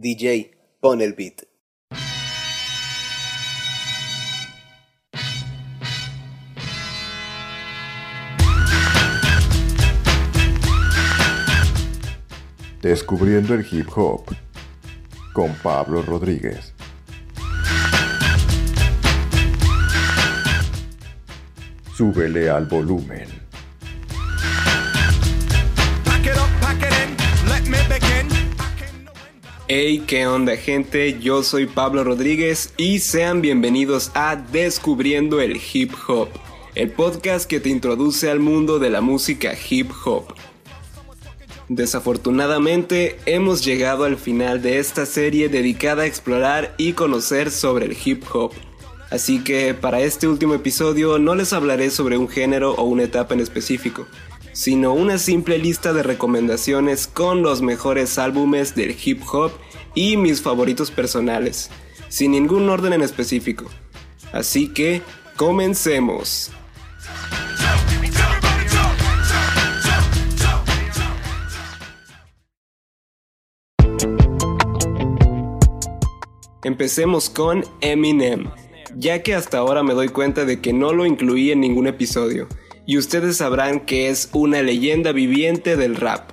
DJ, pon el beat. Descubriendo el hip hop con Pablo Rodríguez. Súbele al volumen. Hey, ¿qué onda gente? Yo soy Pablo Rodríguez y sean bienvenidos a Descubriendo el Hip Hop, el podcast que te introduce al mundo de la música hip hop. Desafortunadamente hemos llegado al final de esta serie dedicada a explorar y conocer sobre el hip hop. Así que para este último episodio no les hablaré sobre un género o una etapa en específico, sino una simple lista de recomendaciones con los mejores álbumes del hip hop y mis favoritos personales, sin ningún orden en específico. Así que, comencemos. Empecemos con Eminem, ya que hasta ahora me doy cuenta de que no lo incluí en ningún episodio y ustedes sabrán que es una leyenda viviente del rap.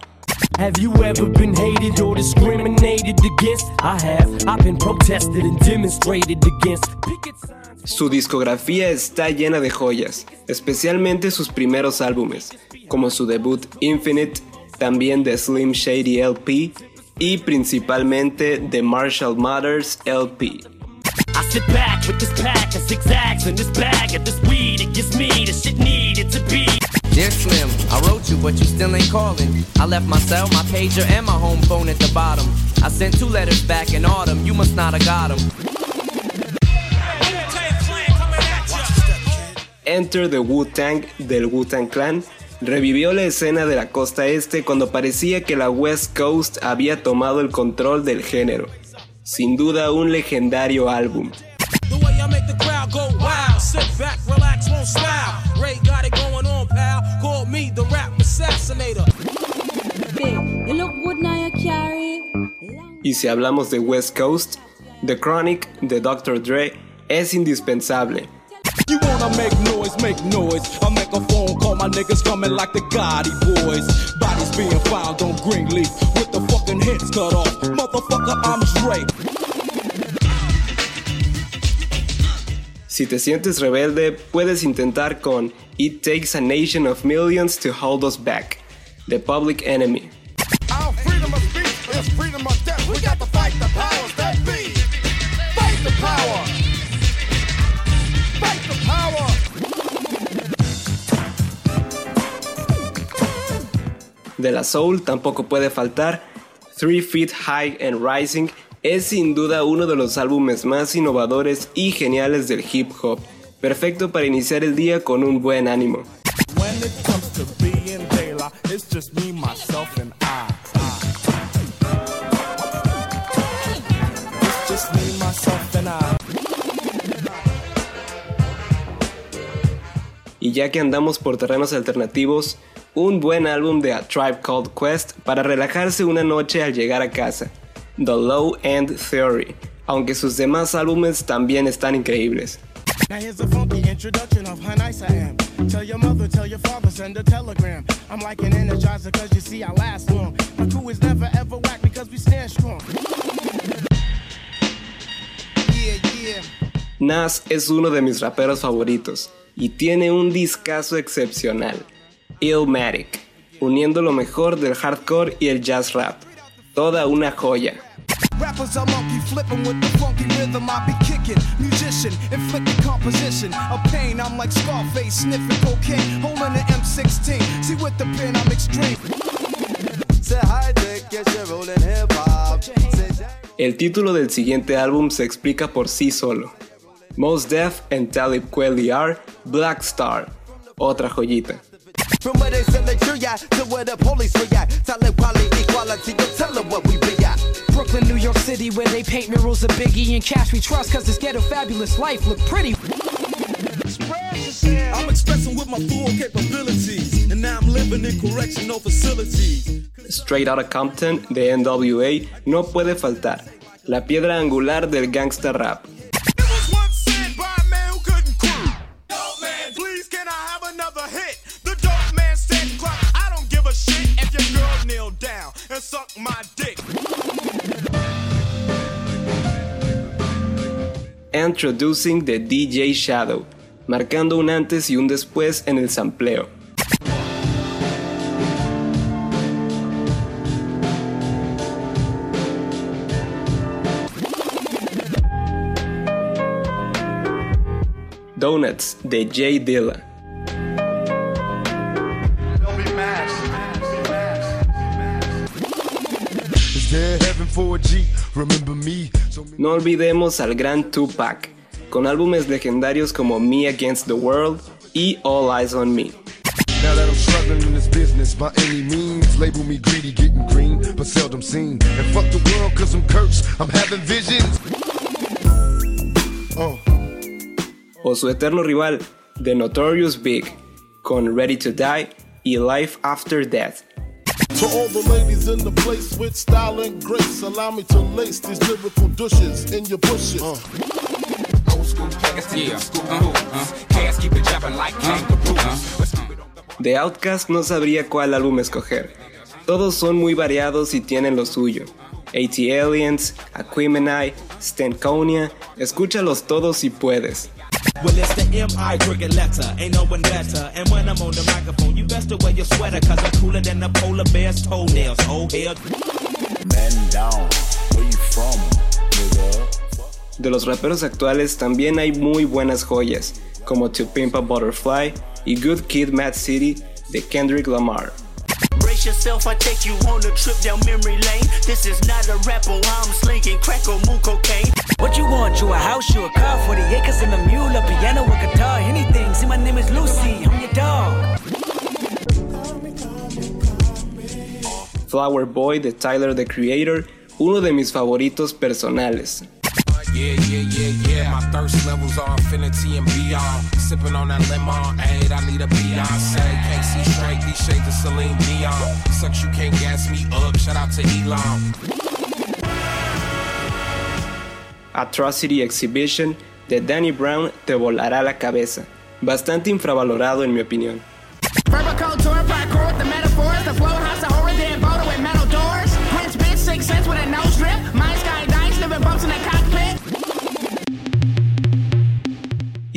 Su discografía está llena de joyas, especialmente sus primeros álbumes, como su debut Infinite, también de Slim Shady LP y principalmente de Marshall LP. I sit back with this pack of zigzags and this bag of this weed. It gives me the shit to be. Dear Slim, I wrote you, but you still ain't calling. I left my cell, my pager, and my home phone at the bottom. I sent two letters back in autumn. You must not have got them. Enter the Wu-Tang del Wu-Tang Clan revivió la escena de la costa este cuando parecía que la West Coast había tomado el control del género sin duda un legendario álbum. Y si hablamos de West Coast, The Chronic de Dr. Dre es indispensable. You wanna make noise, make noise. I make a phone call, my niggas coming like the Gotti boys. Bodies being found on Greenleaf with the fucking heads cut off. Motherfucker, I'm Dre. Si te sientes rebelde, puedes intentar con It Takes a Nation of Millions to Hold Us Back, The Public Enemy. Our freedom of speech is freedom of death. We got to fight the powers that be. Fight the power. De la soul tampoco puede faltar Three Feet High and Rising es sin duda uno de los álbumes más innovadores y geniales del hip hop, perfecto para iniciar el día con un buen ánimo. Y ya que andamos por terrenos alternativos, un buen álbum de A Tribe Called Quest para relajarse una noche al llegar a casa, The Low End Theory, aunque sus demás álbumes también están increíbles. Nas es uno de mis raperos favoritos y tiene un discazo excepcional. Illmatic, uniendo lo mejor del hardcore y el jazz rap. Toda una joya. El título del siguiente álbum se explica por sí solo. Most Def and Talib Kweli are Black Star, otra joyita. From where they send the to where the police react. Tell it quality, equality, you tell them what we be at. Brooklyn, New York City, where they paint murals of Biggie and cash we trust, cause this ghetto fabulous life look pretty. I'm expressing with my full capabilities, and now I'm living in correctional facilities. Straight Outta Compton de NWA no puede faltar, la piedra angular del gangsta rap. Introducing the DJ Shadow, marcando un antes y un después en el sampleo. Donuts de Jay Dilla. No olvidemos al gran Tupac, con álbumes legendarios como Me Against the World y All Eyes on Me. Now that I'm struggling in this business by any means, label me greedy, getting green, but seldom seen. And fuck the world cause I'm cursed, I'm having visions. Oh. O su eterno rival, The Notorious Big, con Ready to Die y Life After Death. To all the ladies in the place with style and grace, allow me to lace these lyrical douches in your bushes. Uh. The Outcast no sabría cuál álbum escoger. Todos son muy variados y tienen lo suyo. AT Aliens, Aquemini, Stankonia, escúchalos todos si puedes. Well, best to wear your sweater, cause I'm cooler than the polar bear's toenails. Oh, hell. Man down, where you from, nigga? De los raperos actuales también hay muy buenas joyas, como To Pimp a Butterfly y Good Kid Mad City de Kendrick Lamar. Brace yourself, I take you on a trip down memory lane. This is not a rap, oh, I'm slinking crack or Flower Boy de Tyler the Creator, uno de mis favoritos personales. Yeah, yeah, yeah, yeah. My thirst levels are infinity and beyond. Sipping on that lemon, aid, I need a Beyonce. Can't see straight, these shades of Celine Dion. Sucks, you can't gas me up. Shout out to Elon. Atrocity Exhibition de Danny Brown te volará la cabeza. Bastante infravalorado en mi opinión.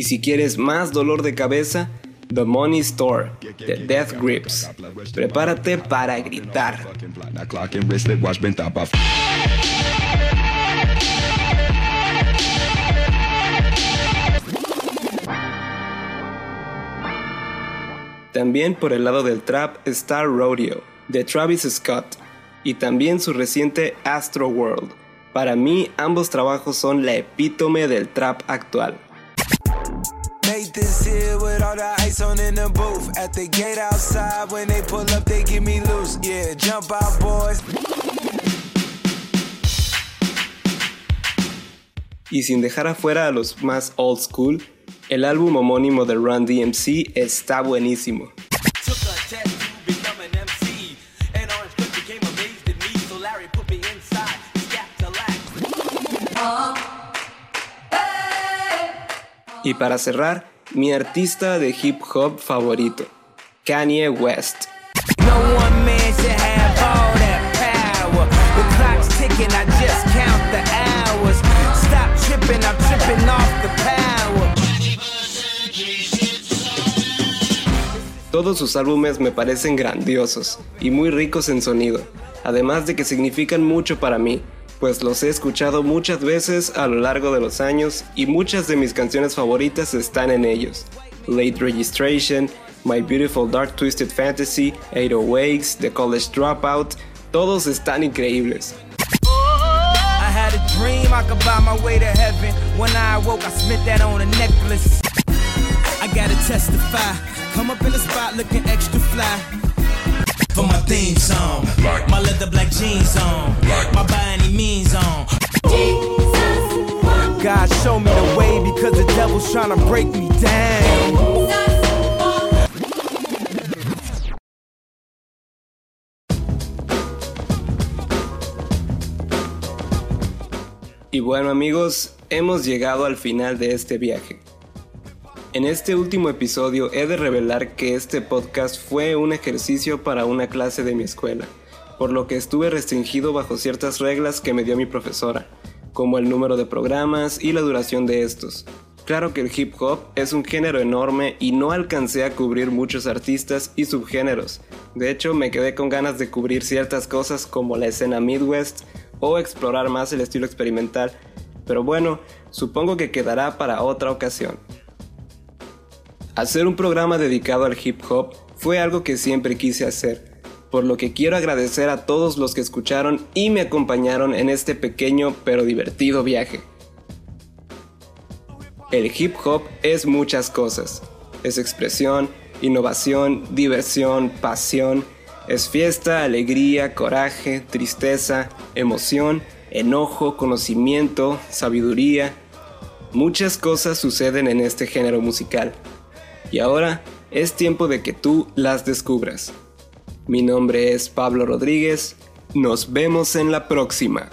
Si quieres más dolor de cabeza, The Money Store de Death Grips. Prepárate para gritar. También por el lado del trap está Rodeo, de Travis Scott, y también su reciente Astro World. Para mí, ambos trabajos son la epítome del trap actual. Y sin dejar afuera a los más old school, el álbum homónimo de Run DMC está buenísimo. Y para cerrar, mi artista de hip hop favorito, Kanye West. Todos sus álbumes me parecen grandiosos y muy ricos en sonido, además de que significan mucho para mí, pues los he escuchado muchas veces a lo largo de los años y muchas de mis canciones favoritas están en ellos. Late Registration, My Beautiful Dark Twisted Fantasy, 808s, The College Dropout, todos están increíbles. Come up in the spot looking extra fly for my theme song. Black. My leather black jeans on. Black. My by any means on. God show me the way because the devil's trying to break me down. Y bueno amigos, hemos llegado al final de este viaje. En este último episodio he de revelar que este podcast fue un ejercicio para una clase de mi escuela, por lo que estuve restringido bajo ciertas reglas que me dio mi profesora, como el número de programas y la duración de estos. Claro que el hip hop es un género enorme y no alcancé a cubrir muchos artistas y subgéneros. De hecho, me quedé con ganas de cubrir ciertas cosas como la escena Midwest o explorar más el estilo experimental, pero bueno, supongo que quedará para otra ocasión. Hacer un programa dedicado al hip hop fue algo que siempre quise hacer, por lo que quiero agradecer a todos los que escucharon y me acompañaron en este pequeño pero divertido viaje. El hip hop es muchas cosas. Es expresión, innovación, diversión, pasión. Es fiesta, alegría, coraje, tristeza, emoción, enojo, conocimiento, sabiduría. Muchas cosas suceden en este género musical. Y ahora es tiempo de que tú las descubras. Mi nombre es Pablo Rodríguez. Nos vemos en la próxima.